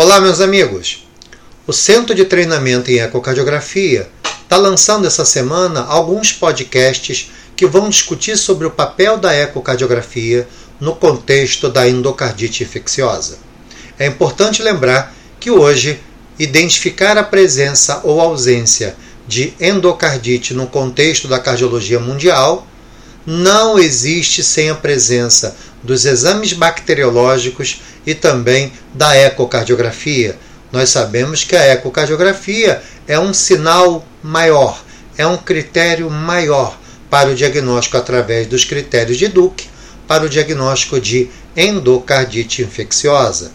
Olá, meus amigos! O Centro de Treinamento em Ecocardiografia está lançando essa semana alguns podcasts que vão discutir sobre o papel da ecocardiografia no contexto da endocardite infecciosa. É importante lembrar que hoje identificar a presença ou ausência de endocardite no contexto da cardiologia mundial não existe sem a presença dos exames bacteriológicos e também da ecocardiografia. Nós sabemos que a ecocardiografia é um sinal maior, é um critério maior para o diagnóstico através dos critérios de Duke para o diagnóstico de endocardite infecciosa.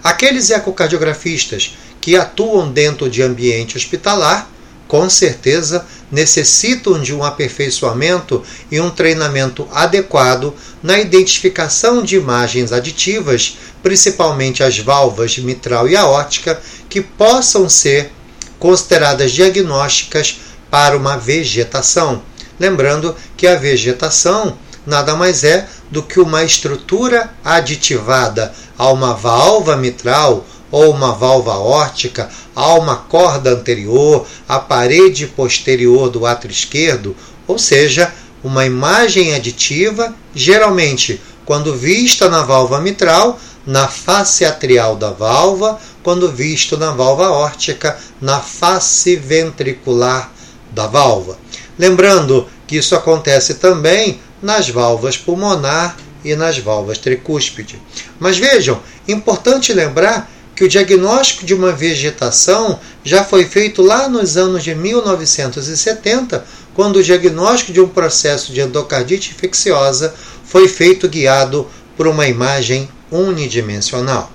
Aqueles ecocardiografistas que atuam dentro de ambiente hospitalar com certeza necessitam de um aperfeiçoamento e um treinamento adequado na identificação de imagens aditivas, principalmente as válvulas mitral e aórtica, que possam ser consideradas diagnósticas para uma vegetação. Lembrando que a vegetação nada mais é do que uma estrutura aditivada a uma válvula mitral ou uma válvula órtica, há uma corda anterior, a parede posterior do átrio esquerdo, ou seja, uma imagem aditiva, geralmente quando vista na válvula mitral, na face atrial da válvula, quando visto na válvula órtica, na face ventricular da válvula. Lembrando que isso acontece também nas válvulas pulmonar e nas válvulas tricúspide. Mas vejam, importante lembrar que o diagnóstico de uma vegetação já foi feito lá nos anos de 1970, quando o diagnóstico de um processo de endocardite infecciosa foi feito guiado por uma imagem unidimensional.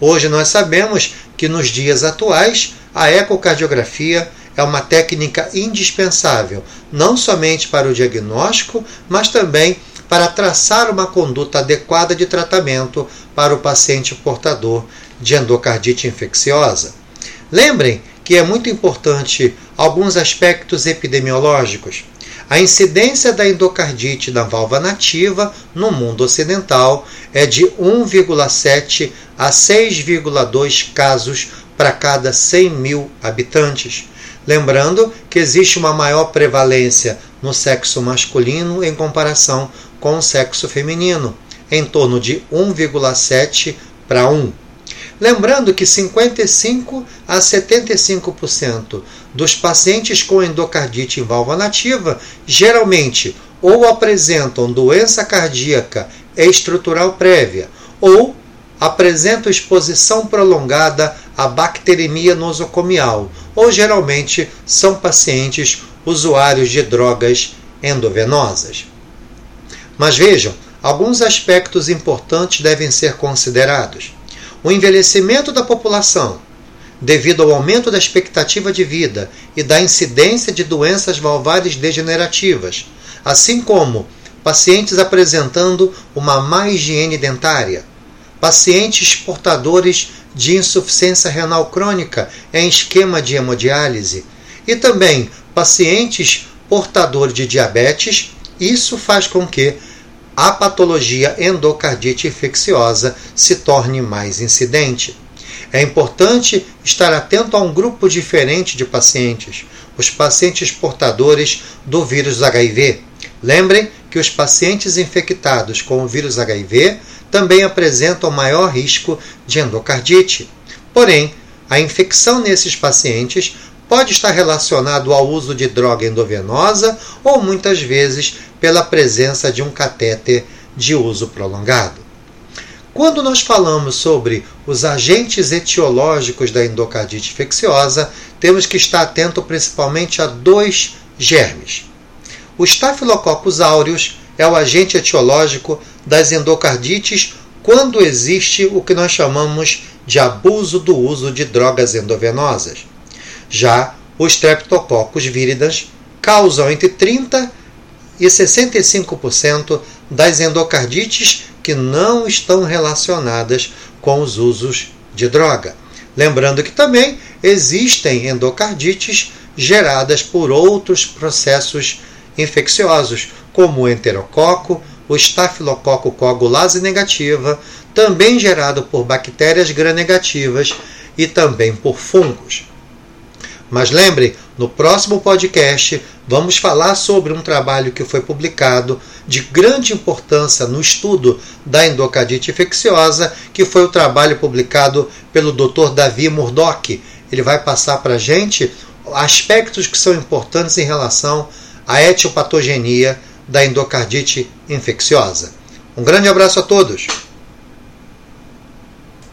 Hoje nós sabemos que nos dias atuais a ecocardiografia é uma técnica indispensável, não somente para o diagnóstico, mas também para traçar uma conduta adequada de tratamento para o paciente portador de endocardite infecciosa. Lembrem que é muito importante alguns aspectos epidemiológicos. A incidência da endocardite na válvula nativa no mundo ocidental é de 1,7 a 6,2 casos para cada 100 mil habitantes. Lembrando que existe uma maior prevalência no sexo masculino em comparação com o sexo feminino, em torno de 1,7 para 1. Lembrando que 55 a 75% dos pacientes com endocardite em válvula nativa geralmente ou apresentam doença cardíaca estrutural prévia ou apresentam exposição prolongada à bacteremia nosocomial, ou geralmente são pacientes usuários de drogas endovenosas. Mas vejam, alguns aspectos importantes devem ser considerados. O envelhecimento da população, devido ao aumento da expectativa de vida e da incidência de doenças valvares degenerativas, assim como pacientes apresentando uma má higiene dentária, pacientes portadores de insuficiência renal crônica em esquema de hemodiálise e também pacientes portadores de diabetes, isso faz com que a patologia endocardite infecciosa se torne mais incidente. É importante estar atento a um grupo diferente de pacientes, os pacientes portadores do vírus HIV. Lembrem que os pacientes infectados com o vírus HIV também apresentam maior risco de endocardite. Porém, a infecção nesses pacientes pode estar relacionado ao uso de droga endovenosa ou muitas vezes pela presença de um catéter de uso prolongado. Quando nós falamos sobre os agentes etiológicos da endocardite infecciosa, temos que estar atento principalmente a dois germes. O Staphylococcus aureus é o agente etiológico das endocardites quando existe o que nós chamamos de abuso do uso de drogas endovenosas. Já os Streptococcus viridans causam entre 30 e 65% das endocardites que não estão relacionadas com os usos de droga. Lembrando que também existem endocardites geradas por outros processos infecciosos, como o enterococo, o estafilococo coagulase negativa, também gerado por bactérias gram-negativas e também por fungos. Mas lembre, no próximo podcast vamos falar sobre um trabalho que foi publicado de grande importância no estudo da endocardite infecciosa, que foi o trabalho publicado pelo Dr. Davi Murdoch. Ele vai passar para a gente aspectos que são importantes em relação à etiopatogenia da endocardite infecciosa. Um grande abraço a todos!